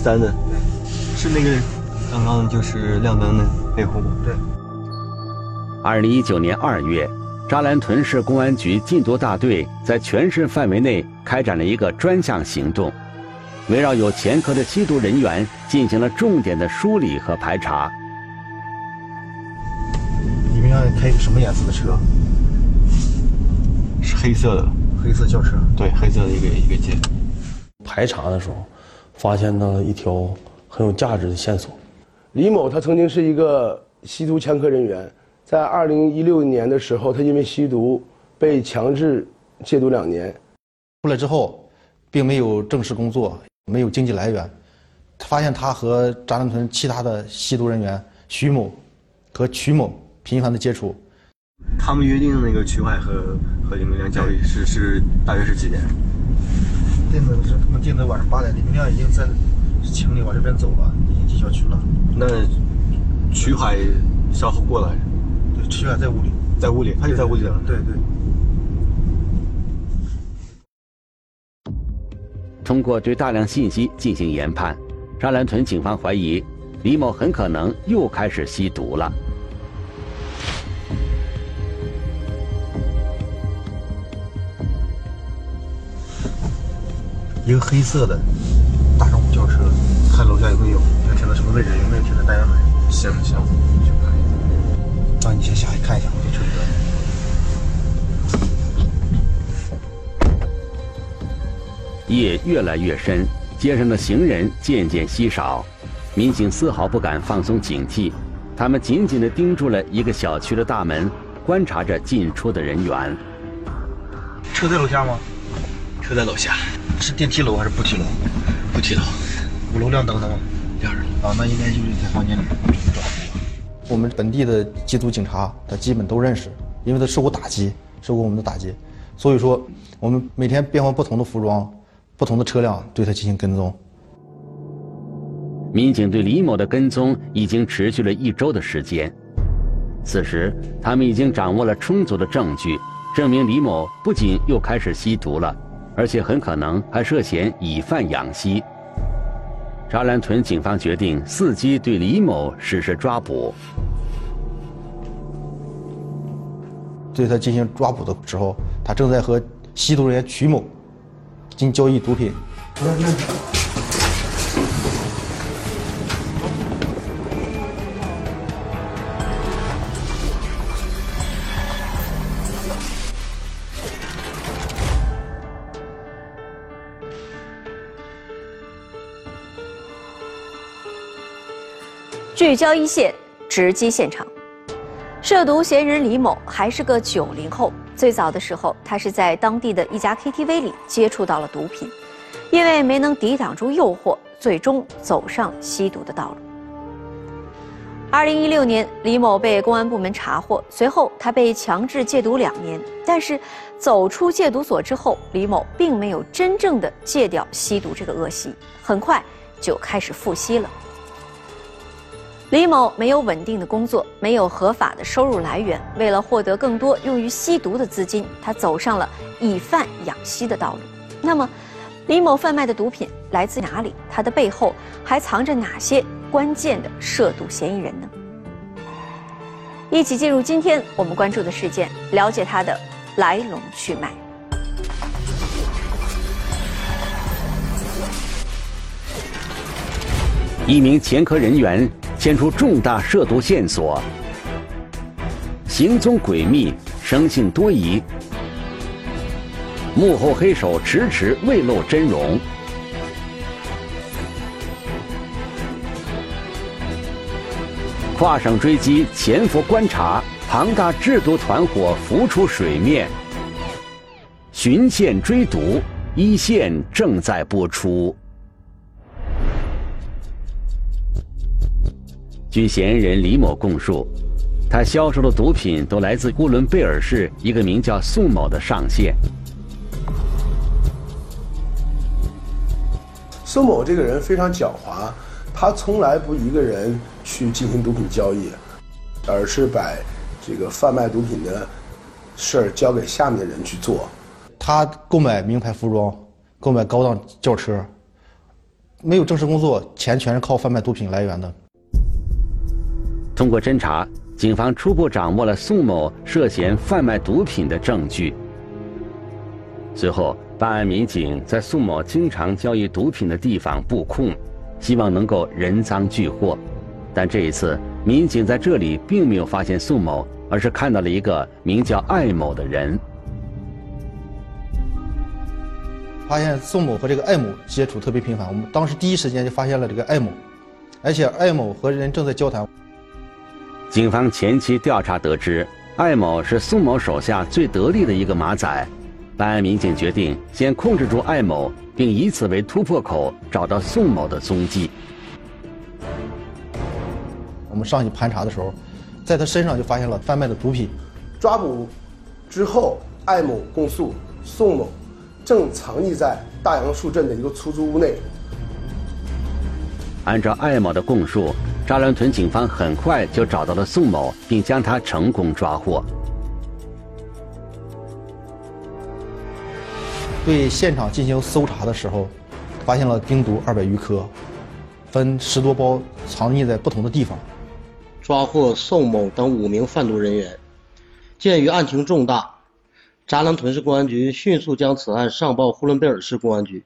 三的，对，是那个刚刚就是亮灯的那户吗？对。二零一九年二月，扎兰屯市公安局禁毒大队在全市范围内开展了一个专项行动，围绕有前科的吸毒人员进行了重点的梳理和排查。你们要开一个什么颜色的车？是黑色的，黑色轿车。对，黑色的一个一个街。排查的时候，发现了一条很有价值的线索。李某他曾经是一个吸毒前科人员。在二零一六年的时候，他因为吸毒被强制戒毒两年，出来之后，并没有正式工作，没有经济来源。发现他和扎兰屯其他的吸毒人员徐某和曲某频繁的接触。他们约定那个曲海和和李明亮交易是是大约是几点？定的是他们定的晚上八点，李明亮已经在请你往这边走了，已经进小区了。那曲海稍后过来。对曲海在屋里，在屋里，他就在屋里了。对对。通过对大量信息进行研判，沙兰屯警方怀疑李某很可能又开始吸毒了。一个黑色的大众轿车，看楼下有没有，要停到什么位置，有没有停在单元门？行行。那你先下去看一下这车夜越来越深，街上的行人渐渐稀少，民警丝毫不敢放松警惕，他们紧紧地盯住了一个小区的大门，观察着进出的人员。车在楼下吗？车在楼下，是电梯楼还是扶梯楼？扶梯楼。五楼亮灯了吗？亮着。啊，那应该就是在房间里。我们本地的缉毒警察，他基本都认识，因为他受过打击，受过我们的打击，所以说我们每天变换不同的服装、不同的车辆对他进行跟踪。民警对李某的跟踪已经持续了一周的时间，此时他们已经掌握了充足的证据，证明李某不仅又开始吸毒了，而且很可能还涉嫌以贩养吸。扎兰屯警方决定伺机对李某实施抓捕。对他进行抓捕的时候，他正在和吸毒人员曲某进行交易毒品。聚焦一线，直击现场。涉毒嫌疑人李某还是个九零后，最早的时候，他是在当地的一家 KTV 里接触到了毒品，因为没能抵挡住诱惑，最终走上吸毒的道路。二零一六年，李某被公安部门查获，随后他被强制戒毒两年。但是，走出戒毒所之后，李某并没有真正的戒掉吸毒这个恶习，很快就开始复吸了。李某没有稳定的工作，没有合法的收入来源。为了获得更多用于吸毒的资金，他走上了以贩养吸的道路。那么，李某贩卖的毒品来自哪里？他的背后还藏着哪些关键的涉毒嫌疑人呢？一起进入今天我们关注的事件，了解他的来龙去脉。一名前科人员。牵出重大涉毒线索，行踪诡秘，生性多疑，幕后黑手迟迟未露真容。跨省追击，潜伏观察，庞大制毒团伙浮出水面。循线追毒，一线正在播出。据嫌疑人李某供述，他销售的毒品都来自呼伦贝尔市一个名叫宋某的上线。宋某这个人非常狡猾，他从来不一个人去进行毒品交易，而是把这个贩卖毒品的事儿交给下面的人去做。他购买名牌服装，购买高档轿车，没有正式工作，钱全是靠贩卖毒品来源的。通过侦查，警方初步掌握了宋某涉嫌贩卖毒品的证据。随后，办案民警在宋某经常交易毒品的地方布控，希望能够人赃俱获。但这一次，民警在这里并没有发现宋某，而是看到了一个名叫艾某的人。发现宋某和这个艾某接触特别频繁，我们当时第一时间就发现了这个艾某，而且艾某和人正在交谈。警方前期调查得知，艾某是宋某手下最得力的一个马仔。办案民警决定先控制住艾某，并以此为突破口，找到宋某的踪迹。我们上去盘查的时候，在他身上就发现了贩卖的毒品。抓捕之后，艾某供述，宋某正藏匿在大杨树镇的一个出租屋内。按照艾某的供述。扎兰屯警方很快就找到了宋某，并将他成功抓获。对现场进行搜查的时候，发现了冰毒二百余颗，分十多包，藏匿在不同的地方。抓获宋某等五名贩毒人员。鉴于案情重大，扎兰屯市公安局迅速将此案上报呼伦贝尔市公安局。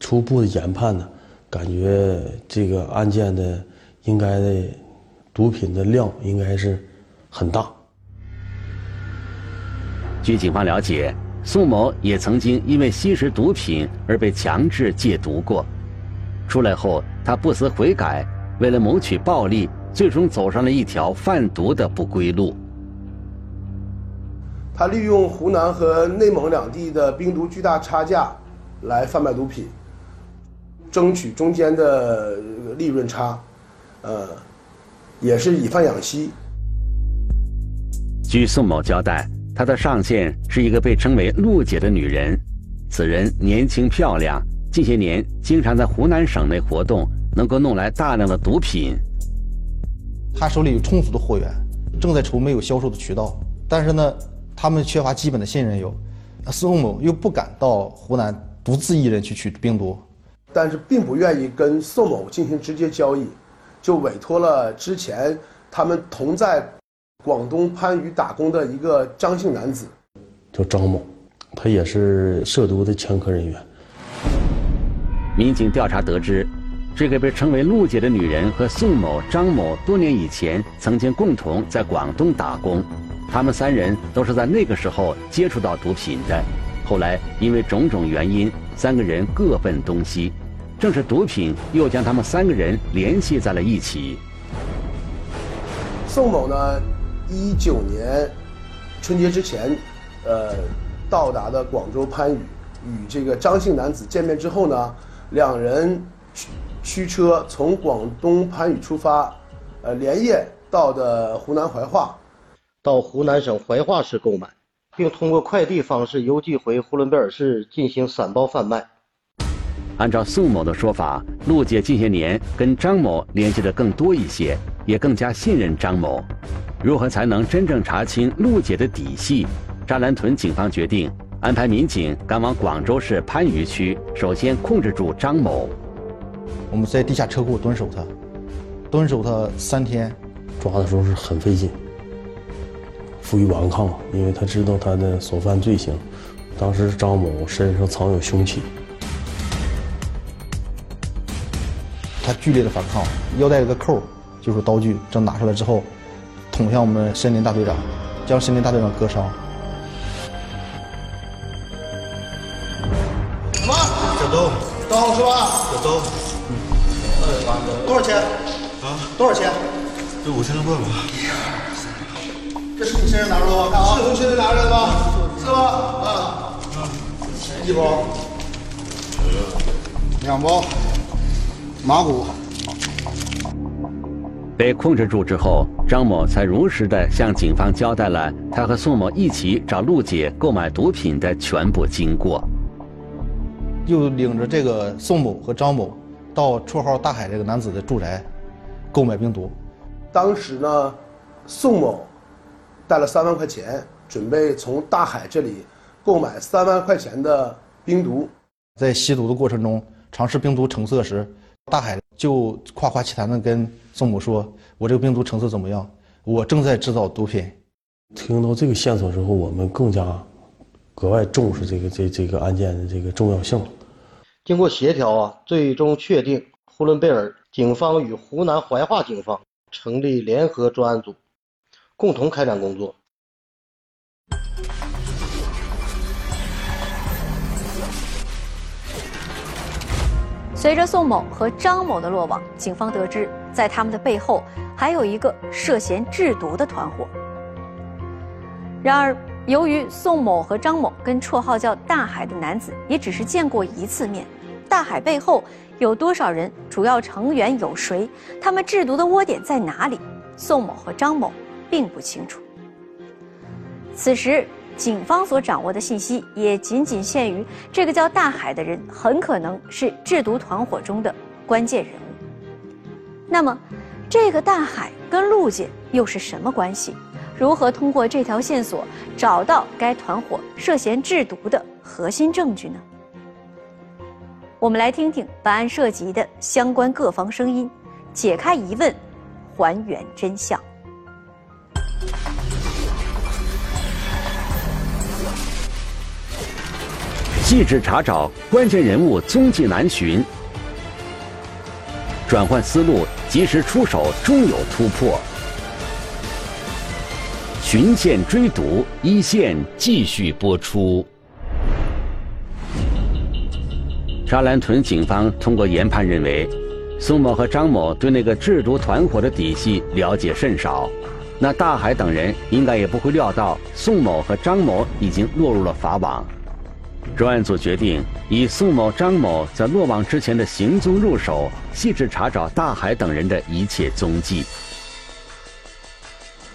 初步的研判呢，感觉这个案件的。应该的毒品的量应该是很大。据警方了解，宋某也曾经因为吸食毒品而被强制戒毒过。出来后，他不思悔改，为了谋取暴利，最终走上了一条贩毒的不归路。他利用湖南和内蒙两地的冰毒巨大差价来贩卖毒品，争取中间的利润差。呃，也是以贩养吸。据宋某交代，他的上线是一个被称为陆姐的女人。此人年轻漂亮，近些年经常在湖南省内活动，能够弄来大量的毒品。他手里有充足的货源，正在愁没有销售的渠道。但是呢，他们缺乏基本的信任，有宋某又不敢到湖南独自一人去取冰毒，但是并不愿意跟宋某进行直接交易。就委托了之前他们同在广东番禺打工的一个张姓男子，叫张某，他也是涉毒的前科人员。民警调查得知，这个被称为陆姐的女人和宋某、张某多年以前曾经共同在广东打工，他们三人都是在那个时候接触到毒品的。后来因为种种原因，三个人各奔东西。正是毒品又将他们三个人联系在了一起。宋某呢，一九年春节之前，呃，到达的广州番禺，与这个张姓男子见面之后呢，两人驱驱车从广东番禺出发，呃，连夜到的湖南怀化，到湖南省怀化市购买，并通过快递方式邮寄回呼伦贝尔市进行散包贩卖。按照宋某的说法，陆姐近些年跟张某联系的更多一些，也更加信任张某。如何才能真正查清陆姐的底细？扎兰屯警方决定安排民警赶往广州市番禺区，首先控制住张某。我们在地下车库蹲守他，蹲守他三天，抓的时候是很费劲，负隅顽抗，因为他知道他的所犯罪行。当时张某身上藏有凶器。他剧烈的反抗，腰带有个扣，就是刀具，正拿出来之后，捅向我们森林大队长，将森林大队长割伤。什么？小周，刀是吧？小周，嗯，多少钱？啊？多少钱？这五千多块吧。这是你身上拿出来的吗？是从身上拿出来的吗？是吗？啊。一包。两包。马虎被控制住之后，张某才如实的向警方交代了他和宋某一起找陆姐购买毒品的全部经过。又领着这个宋某和张某到绰号“大海”这个男子的住宅购买冰毒。当时呢，宋某带了三万块钱，准备从大海这里购买三万块钱的冰毒。在吸毒的过程中，尝试冰毒成色时，大海就夸夸其谈的跟宋某说：“我这个病毒成色怎么样？我正在制造毒品。”听到这个线索之后，我们更加格外重视这个这这个案件的这个重要性。经过协调啊，最终确定呼伦贝尔警方与湖南怀化警方成立联合专案组，共同开展工作。随着宋某和张某的落网，警方得知，在他们的背后还有一个涉嫌制毒的团伙。然而，由于宋某和张某跟绰号叫“大海”的男子也只是见过一次面，大海背后有多少人，主要成员有谁，他们制毒的窝点在哪里，宋某和张某并不清楚。此时，警方所掌握的信息也仅仅限于这个叫大海的人很可能是制毒团伙中的关键人物。那么，这个大海跟陆姐又是什么关系？如何通过这条线索找到该团伙涉嫌制毒的核心证据呢？我们来听听本案涉及的相关各方声音，解开疑问，还原真相。细致查找关键人物踪迹难寻，转换思路，及时出手，终有突破。寻线追毒，一线继续播出。沙兰屯警方通过研判认为，宋某和张某对那个制毒团伙的底细了解甚少，那大海等人应该也不会料到宋某和张某已经落入了法网。专案组决定以宋某、张某在落网之前的行踪入手，细致查找大海等人的一切踪迹。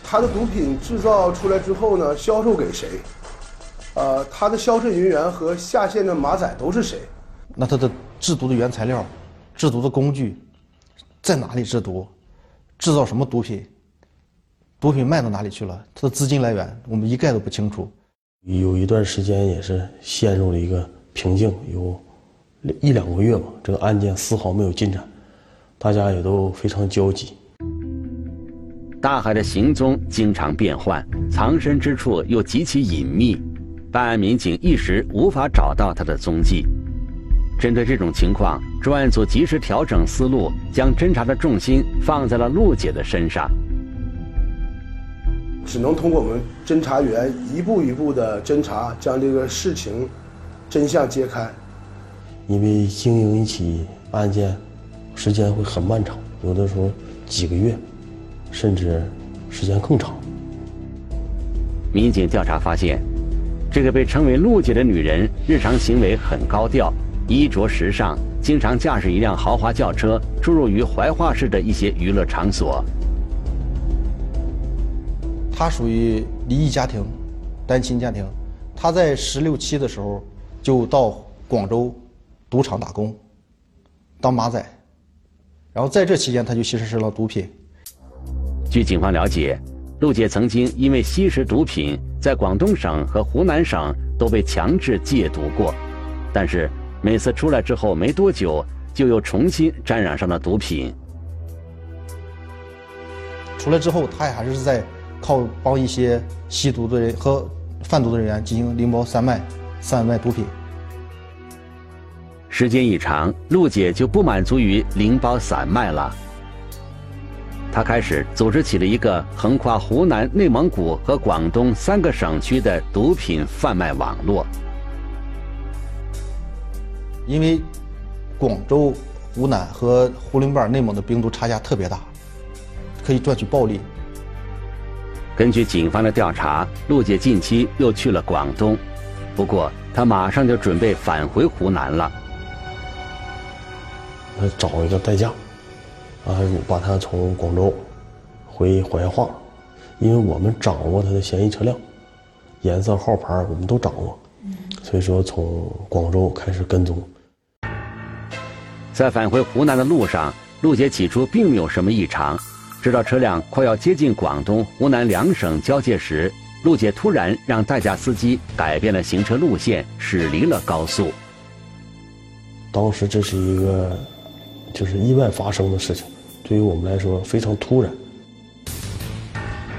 他的毒品制造出来之后呢，销售给谁？呃，他的销售人员和下线的马仔都是谁？那他的制毒的原材料、制毒的工具在哪里制毒？制造什么毒品？毒品卖到哪里去了？他的资金来源我们一概都不清楚。有一段时间也是陷入了一个瓶颈，有一两个月吧，这个案件丝毫没有进展，大家也都非常焦急。大海的行踪经常变换，藏身之处又极其隐秘，办案民警一时无法找到他的踪迹。针对这种情况，专案组及时调整思路，将侦查的重心放在了陆姐的身上。只能通过我们侦查员一步一步的侦查，将这个事情真相揭开。因为经营一起案件，时间会很漫长，有的时候几个月，甚至时间更长。民警调查发现，这个被称为陆姐的女人，日常行为很高调，衣着时尚，经常驾驶一辆豪华轿车出入于怀化市的一些娱乐场所。他属于离异家庭，单亲家庭。他在十六七的时候就到广州赌场打工，当马仔。然后在这期间，他就吸食了毒品。据警方了解，陆姐曾经因为吸食毒品，在广东省和湖南省都被强制戒毒过，但是每次出来之后没多久，就又重新沾染上了毒品。出来之后，他也还是在。靠帮一些吸毒的人和贩毒的人员进行零包散卖、散卖毒品。时间一长，陆姐就不满足于零包散卖了。她开始组织起了一个横跨湖南、内蒙古和广东三个省区的毒品贩卖网络。因为广州、湖南和呼伦贝尔、内蒙的冰毒差价特别大，可以赚取暴利。根据警方的调查，陆姐近期又去了广东，不过她马上就准备返回湖南了。她找一个代驾，啊，把她从广州回怀化，因为我们掌握她的嫌疑车辆，颜色、号牌我们都掌握，所以说从广州开始跟踪。在返回湖南的路上，陆姐起初并没有什么异常。直到车辆快要接近广东、湖南两省交界时，陆姐突然让代驾司机改变了行车路线，驶离了高速。当时这是一个就是意外发生的事情，对于我们来说非常突然。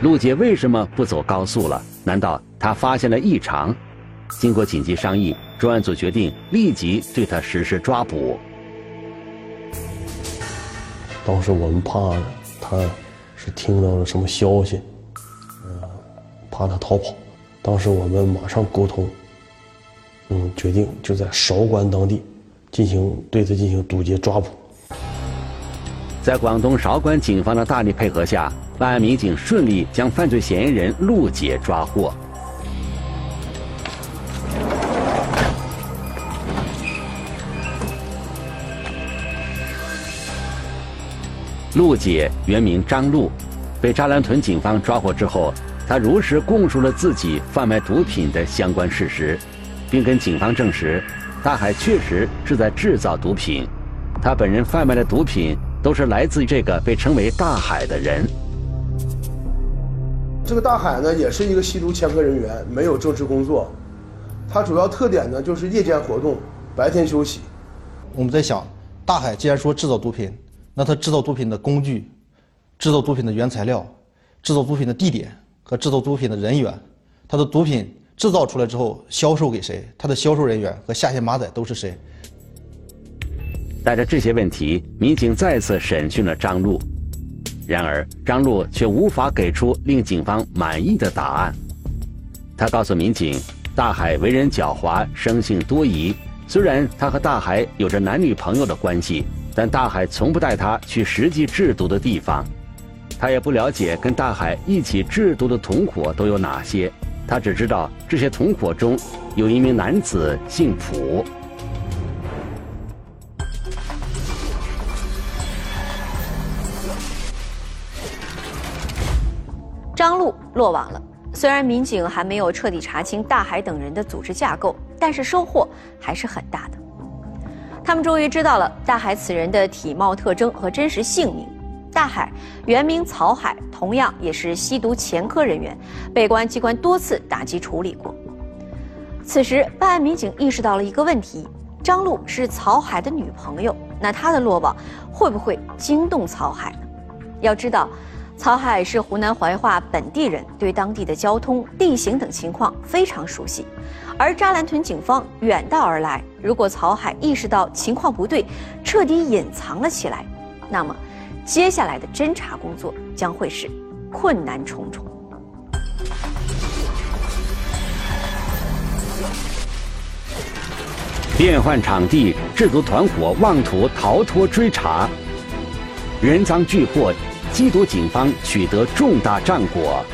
陆姐为什么不走高速了？难道她发现了异常？经过紧急商议，专案组决定立即对她实施抓捕。当时我们怕他是听到了什么消息，呃，怕他逃跑。当时我们马上沟通，嗯，决定就在韶关当地进行对他进行堵截抓捕。在广东韶关警方的大力配合下，办案民警顺利将犯罪嫌疑人陆杰抓获。陆姐原名张璐，被扎兰屯警方抓获之后，她如实供述了自己贩卖毒品的相关事实，并跟警方证实，大海确实是在制造毒品，他本人贩卖的毒品都是来自于这个被称为“大海”的人。这个大海呢，也是一个吸毒前科人员，没有正式工作，他主要特点呢就是夜间活动，白天休息。我们在想，大海既然说制造毒品，那他制造毒品的工具、制造毒品的原材料、制造毒品的地点和制造毒品的人员，他的毒品制造出来之后销售给谁？他的销售人员和下线马仔都是谁？带着这些问题，民警再次审讯了张璐。然而，张璐却无法给出令警方满意的答案。他告诉民警，大海为人狡猾，生性多疑。虽然他和大海有着男女朋友的关系，但大海从不带他去实际制毒的地方。他也不了解跟大海一起制毒的同伙都有哪些。他只知道这些同伙中有一名男子姓蒲。张璐落网了。虽然民警还没有彻底查清大海等人的组织架构，但是收获还是很大的。他们终于知道了大海此人的体貌特征和真实姓名。大海原名曹海，同样也是吸毒前科人员，被公安机关多次打击处理过。此时，办案民警意识到了一个问题：张璐是曹海的女朋友，那他的落网会不会惊动曹海呢？要知道。曹海是湖南怀化本地人，对当地的交通、地形等情况非常熟悉。而扎兰屯警方远道而来，如果曹海意识到情况不对，彻底隐藏了起来，那么接下来的侦查工作将会是困难重重。变换场地，制毒团伙妄图逃脱追查，人赃俱获。缉毒警方取得重大战果，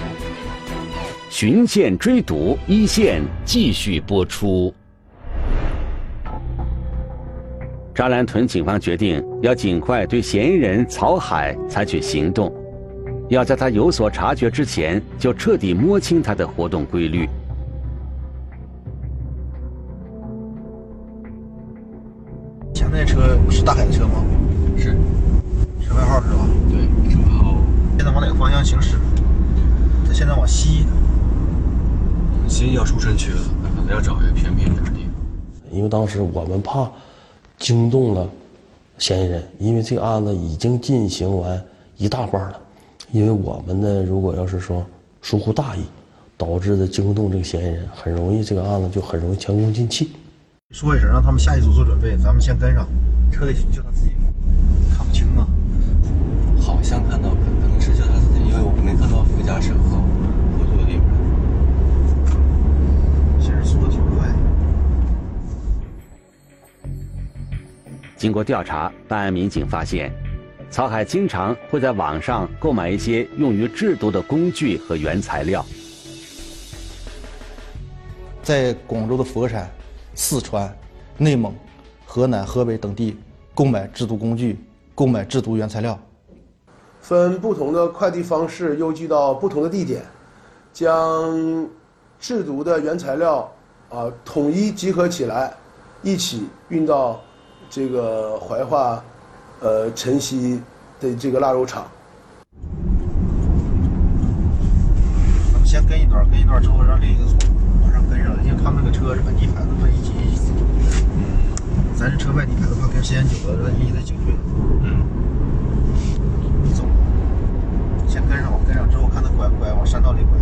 巡线追毒，一线继续播出。扎兰屯警方决定要尽快对嫌疑人曹海采取行动，要在他有所察觉之前就彻底摸清他的活动规律。前面那车是大海的车吗？是，车牌号是吧？对。现在往哪个方向行驶？他现在往西。西要出城区了，可能要找一个偏僻点的地方。因为当时我们怕惊动了嫌疑人，因为这个案子已经进行完一大半了。因为我们呢，如果要是说疏忽大意，导致的惊动这个嫌疑人，很容易这个案子就很容易前功尽弃。说一声，让他们下一组做准备，咱们先跟上。车里就他自己，看不清啊。经过调查，办案民警发现，曹海经常会在网上购买一些用于制毒的工具和原材料，在广州的佛山、四川、内蒙、河南、河北等地购买制毒工具、购买制毒原材料。分不同的快递方式邮寄到不同的地点，将制毒的原材料啊统一集合起来，一起运到这个怀化呃晨曦的这个腊肉厂。咱们先跟一段，跟一段之后让另一个组马上跟上，因为他们那个车是本地牌子，分一级一级。咱这车外地牌子，怕跟时间久了，万一得警队。嗯。走，先跟上吧，跟上之后看他拐不拐，往山道里拐。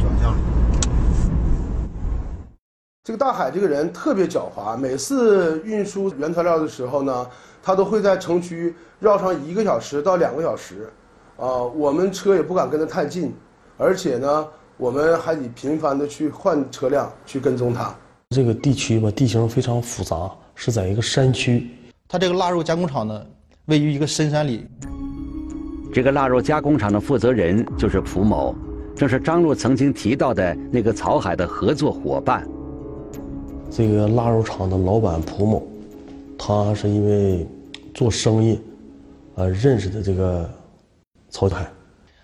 转向了。这个大海这个人特别狡猾，每次运输原材料的时候呢，他都会在城区绕上一个小时到两个小时，啊、我们车也不敢跟他太近，而且呢，我们还得频繁的去换车辆去跟踪他。这个地区吧，地形非常复杂，是在一个山区。他这个腊肉加工厂呢，位于一个深山里。这个腊肉加工厂的负责人就是蒲某，正是张璐曾经提到的那个曹海的合作伙伴。这个腊肉厂的老板蒲某，他是因为做生意，呃，认识的这个曹海。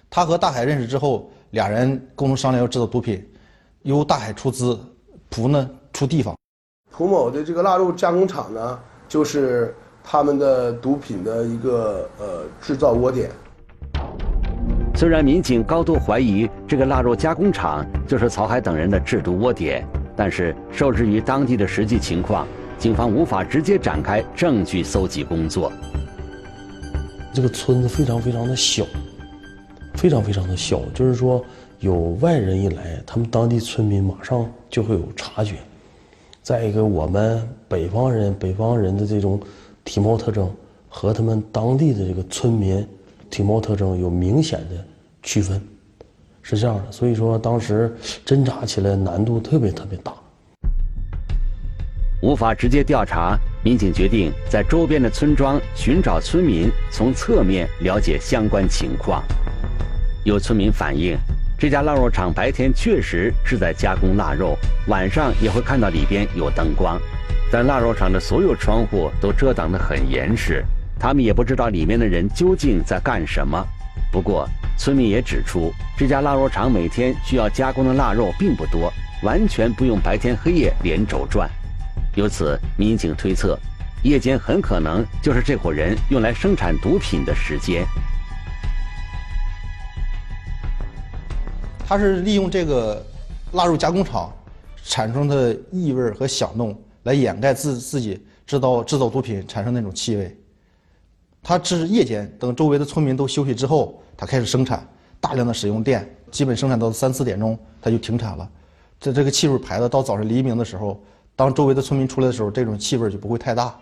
他和大海认识之后，俩人共同商量要制造毒品，由大海出资，蒲呢出地方。蒲某的这个腊肉加工厂呢，就是他们的毒品的一个呃制造窝点。虽然民警高度怀疑这个腊肉加工厂就是曹海等人的制毒窝点，但是受制于当地的实际情况，警方无法直接展开证据搜集工作。这个村子非常非常的小，非常非常的小，就是说有外人一来，他们当地村民马上就会有察觉。再一个，我们北方人北方人的这种体貌特征和他们当地的这个村民体貌特征有明显的区分，是这样的。所以说，当时侦查起来难度特别特别大。无法直接调查，民警决定在周边的村庄寻找村民，从侧面了解相关情况。有村民反映，这家腊肉厂白天确实是在加工腊肉，晚上也会看到里边有灯光，但腊肉厂的所有窗户都遮挡得很严实，他们也不知道里面的人究竟在干什么。不过，村民也指出，这家腊肉厂每天需要加工的腊肉并不多，完全不用白天黑夜连轴转。由此，民警推测，夜间很可能就是这伙人用来生产毒品的时间。他是利用这个腊肉加工厂产生的异味和响动来掩盖自自己制造制造毒品产生那种气味。他这是夜间，等周围的村民都休息之后，他开始生产，大量的使用电，基本生产到三四点钟他就停产了。这这个气味排的到早上黎明的时候，当周围的村民出来的时候，这种气味就不会太大。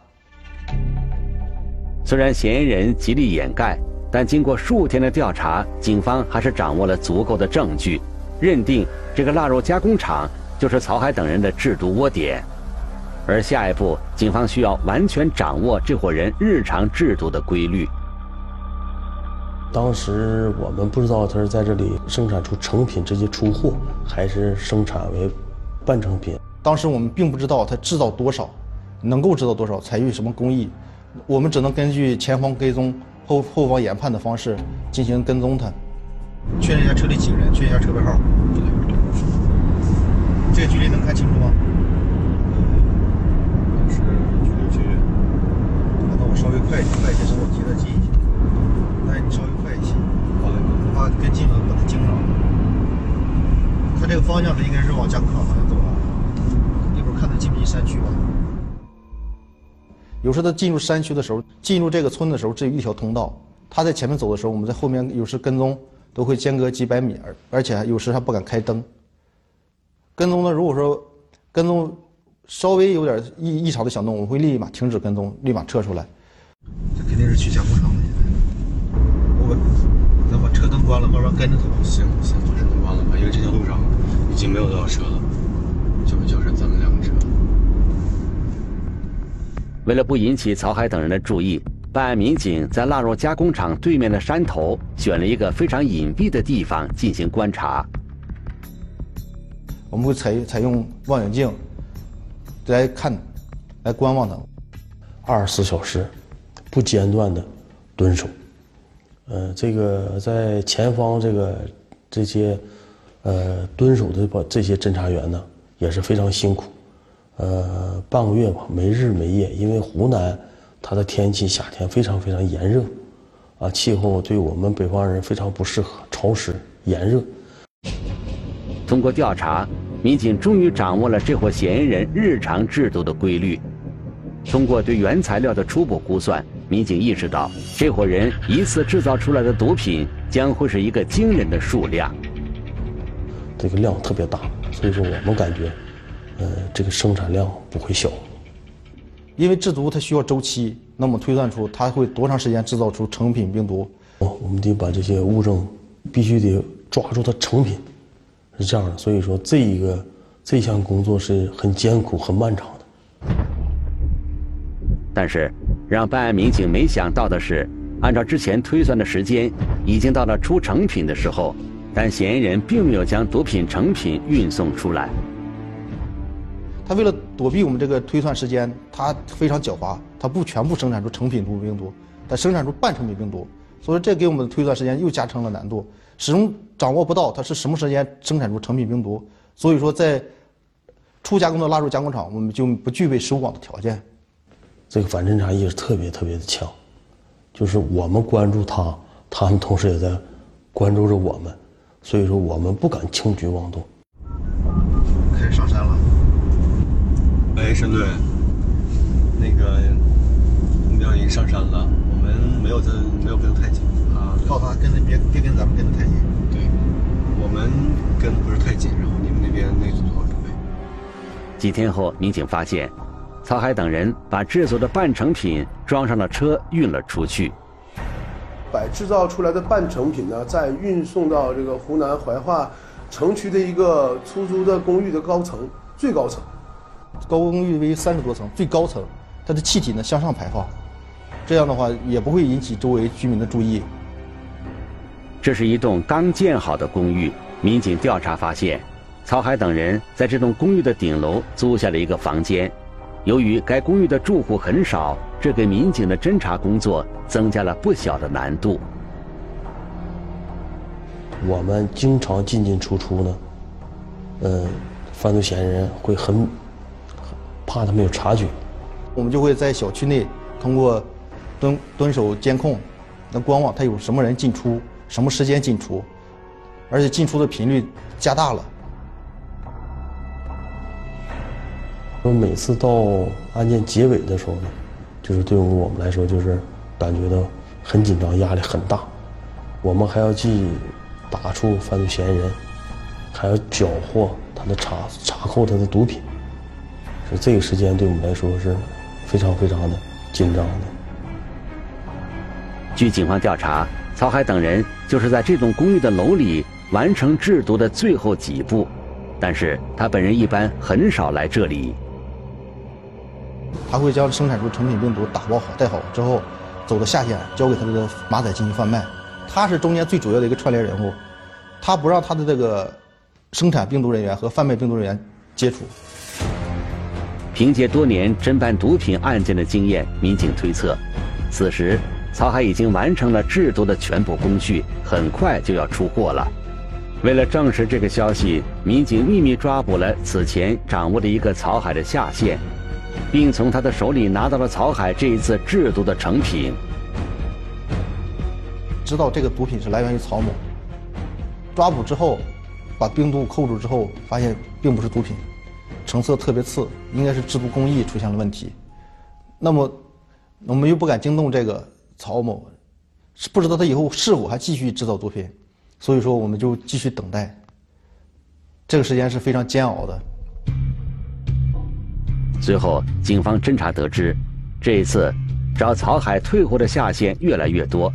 虽然嫌疑人极力掩盖，但经过数天的调查，警方还是掌握了足够的证据，认定这个腊肉加工厂就是曹海等人的制毒窝点。而下一步，警方需要完全掌握这伙人日常制毒的规律。当时我们不知道他是在这里生产出成品直接出货，还是生产为半成品。当时我们并不知道他制造多少，能够制造多少，采用什么工艺，我们只能根据前方跟踪、后后方研判的方式进行跟踪他。确认一下车里几个人，确认一下车牌号。这个距离能看清楚吗？是距离距离。那我稍微快一点，快一些，使我急得近一些。来，你稍微快一些。好嘞。怕跟近了把他惊着。他这个方向他应该是往加工厂方向走啊。一会儿看他进不进山区吧。有时他进入山区的时候，进入这个村的时候，只有一条通道。他在前面走的时候，我们在后面有时跟踪，都会间隔几百米，而而且有时还不敢开灯。跟踪呢，如果说跟踪稍微有点异异常的响动，我们会立马停止跟踪，立马撤出来。这肯定是去加工厂了。我咱把车灯关了，慢慢跟着走。行行，把车灯关了吧，因为这条路上已经没有多少车了，就就是咱们两个车。为了不引起曹海等人的注意，办案民警在腊肉加工厂对面的山头选了一个非常隐蔽的地方进行观察。我们会采采用望远镜来看，来观望他。二十四小时不间断的蹲守。呃，这个在前方这个这些呃蹲守的这些侦查员呢也是非常辛苦。呃，半个月吧，没日没夜，因为湖南它的天气夏天非常非常炎热，啊，气候对我们北方人非常不适合，潮湿炎热，通过调查，民警终于掌握了这伙嫌疑人日常制毒的规律。通过对原材料的初步估算，民警意识到这伙人一次制造出来的毒品将会是一个惊人的数量。这个量特别大，所以说我们感觉，呃，这个生产量不会小。因为制毒它需要周期，那么推算出它会多长时间制造出成品病毒。哦，我们得把这些物证必须得抓住它成品，是这样的。所以说这一个这项工作是很艰苦、很漫长的。但是，让办案民警没想到的是，按照之前推算的时间，已经到了出成品的时候，但嫌疑人并没有将毒品成品运送出来。他为了躲避我们这个推算时间，他非常狡猾，他不全部生产出成品毒病毒，他生产出半成品病毒，所以这给我们的推算时间又加成了难度，始终掌握不到他是什么时间生产出成品病毒。所以说，在初加工的蜡烛加工厂，我们就不具备收网的条件。这个反侦查意识特别特别的强，就是我们关注他，他们同时也在关注着我们，所以说我们不敢轻举妄动。开始上山了。喂，沈队，那个目标已经上山了，我们没有在没有跟得太紧啊。告诉他跟着别别跟咱们跟得太紧。对，我们跟的不是太紧，然后你们那边那组做好准备。几天后，民警发现，曹海等人把制作的半成品装上了车，运了出去。把制造出来的半成品呢，再运送到这个湖南怀化城区的一个出租的公寓的高层，最高层。高公寓为三十多层，最高层，它的气体呢向上排放，这样的话也不会引起周围居民的注意。这是一栋刚建好的公寓，民警调查发现，曹海等人在这栋公寓的顶楼租下了一个房间。由于该公寓的住户很少，这给民警的侦查工作增加了不小的难度。我们经常进进出出呢，嗯，犯罪嫌疑人会很。怕他没有察觉，我们就会在小区内通过蹲蹲守监控，那观望他有什么人进出，什么时间进出，而且进出的频率加大了。每次到案件结尾的时候呢，就是对于我们来说，就是感觉到很紧张，压力很大。我们还要去打出犯罪嫌疑人，还要缴获他的查查扣他的毒品。所以这个时间对我们来说是非常非常的紧张的。据警方调查，曹海等人就是在这栋公寓的楼里完成制毒的最后几步，但是他本人一般很少来这里。他会将生产出成品病毒打包好、带好之后，走到下线交给他这个马仔进行贩卖。他是中间最主要的一个串联人物，他不让他的这个生产病毒人员和贩卖病毒人员接触。凭借多年侦办毒品案件的经验，民警推测，此时曹海已经完成了制毒的全部工序，很快就要出货了。为了证实这个消息，民警秘密抓捕了此前掌握的一个曹海的下线，并从他的手里拿到了曹海这一次制毒的成品。知道这个毒品是来源于曹某，抓捕之后，把冰毒扣住之后，发现并不是毒品。成色特别次，应该是制毒工艺出现了问题。那么，我们又不敢惊动这个曹某，是不知道他以后是否还继续制造毒品，所以说我们就继续等待。这个时间是非常煎熬的。最后，警方侦查得知，这一次找曹海退货的下线越来越多，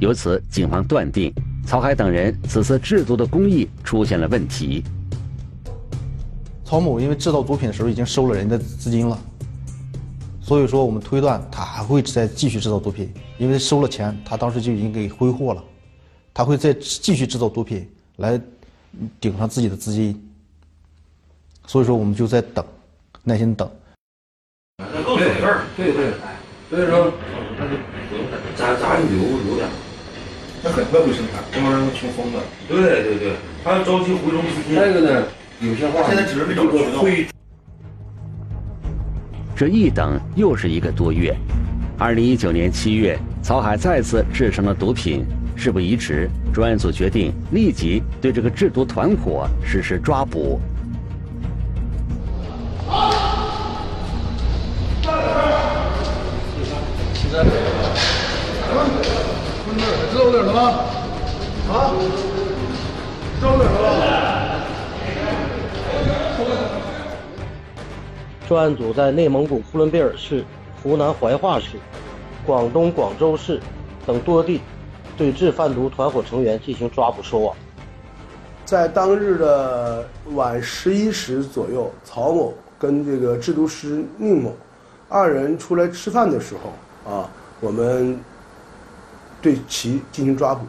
由此警方断定曹海等人此次制毒的工艺出现了问题。曹某因为制造毒品的时候已经收了人的资金了，所以说我们推断他还会再继续制造毒品，因为收了钱，他当时就已经给挥霍了，他会再继续制造毒品来顶上自己的资金，所以说我们就在等，耐心等。够省事儿，对对，所以说咱咱留留点，他很快会生产，这玩意儿穷疯了。对对对，他要着急回笼资金。再一个呢？有些话现在只是没找到渠道。这一等又是一个多月。二零一九年七月，曹海再次制成了毒品，事不宜迟，专案组决定立即对这个制毒团伙实施抓捕。专案组在内蒙古呼伦贝尔市、湖南怀化市、广东广州市等多地对制贩毒团伙成员进行抓捕收网。在当日的晚十一时左右，曹某跟这个制毒师宁某二人出来吃饭的时候，啊，我们对其进行抓捕。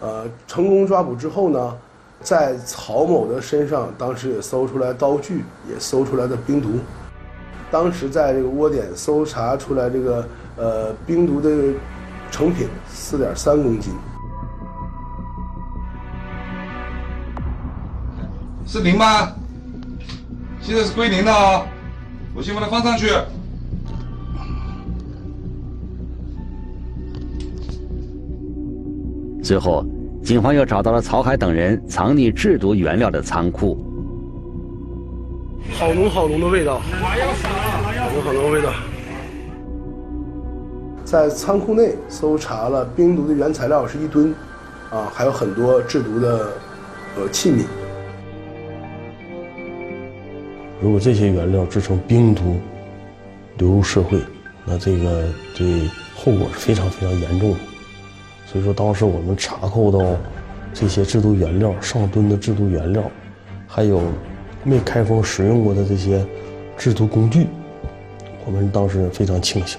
呃，成功抓捕之后呢，在曹某的身上，当时也搜出来刀具，也搜出来的冰毒。当时在这个窝点搜查出来这个呃冰毒的成品四点三公斤。是零吗？现在是归零的啊！我先把它放上去。最后，警方又找到了曹海等人藏匿制毒原料的仓库。好浓好浓的味道，好浓好浓的味道。在仓库内搜查了冰毒的原材料是一吨，啊，还有很多制毒的呃器皿。如果这些原料制成冰毒，流入社会，那这个对后果是非常非常严重的。所以说，当时我们查扣到这些制毒原料上吨的制毒原料，还有没开封使用过的这些制毒工具，我们当时非常庆幸。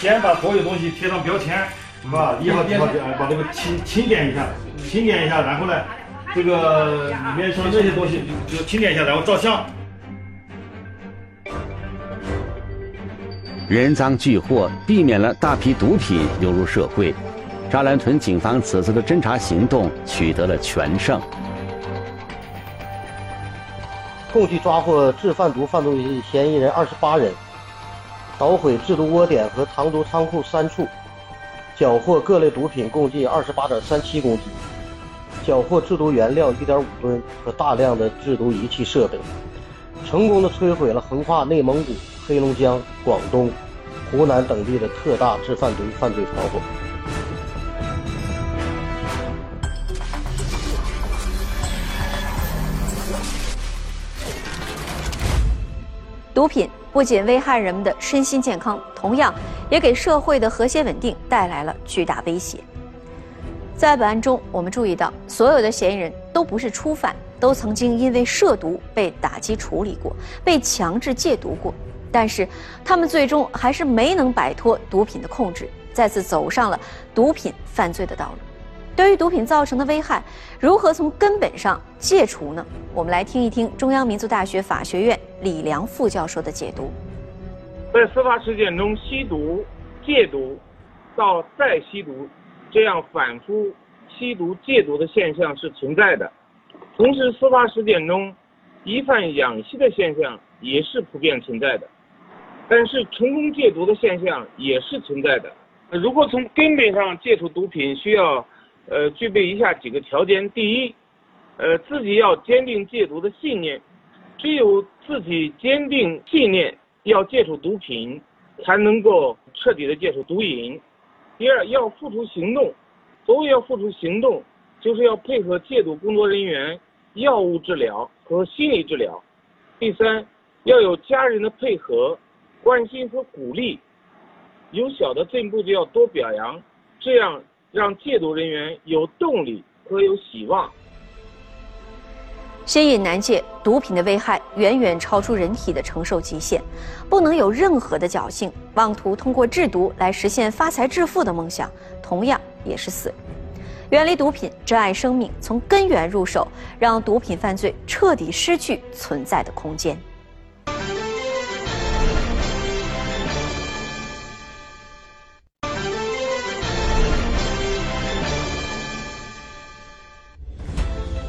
先把所有东西贴上标签，是吧？一号、店把这个清清点一下，清点一下，然后呢，这个里面像这些东西就清点一下，然后照相。人赃俱获，避免了大批毒品流入社会。扎兰屯警方此次的侦查行动取得了全胜，共计抓获制贩毒犯罪嫌疑人二十八人，捣毁制毒窝点和藏毒仓库三处，缴获各类毒品共计二十八点三七公斤，缴获制毒原料一点五吨和大量的制毒仪器设备，成功的摧毁了横跨内蒙古。黑龙江、广东、湖南等地的特大制贩毒犯罪团伙。毒品不仅危害人们的身心健康，同样也给社会的和谐稳定带来了巨大威胁。在本案中，我们注意到，所有的嫌疑人都不是初犯，都曾经因为涉毒被打击处理过，被强制戒毒过。但是，他们最终还是没能摆脱毒品的控制，再次走上了毒品犯罪的道路。对于毒品造成的危害，如何从根本上戒除呢？我们来听一听中央民族大学法学院李良副教授的解读。在司法实践中，吸毒、戒毒到再吸毒，这样反复吸毒戒毒的现象是存在的。同时，司法实践中疑犯养吸的现象也是普遍存在的。但是成功戒毒的现象也是存在的。如果从根本上戒除毒品，需要，呃，具备以下几个条件：第一，呃，自己要坚定戒毒的信念，只有自己坚定信念要戒除毒品，才能够彻底的戒除毒瘾。第二，要付出行动。所谓要付出行动，就是要配合戒毒工作人员药物治疗和心理治疗。第三，要有家人的配合。关心和鼓励，有小的进步就要多表扬，这样让戒毒人员有动力和有希望。心瘾难戒，毒品的危害远远超出人体的承受极限，不能有任何的侥幸，妄图通过制毒来实现发财致富的梦想，同样也是死。远离毒品，珍爱生命，从根源入手，让毒品犯罪彻底失去存在的空间。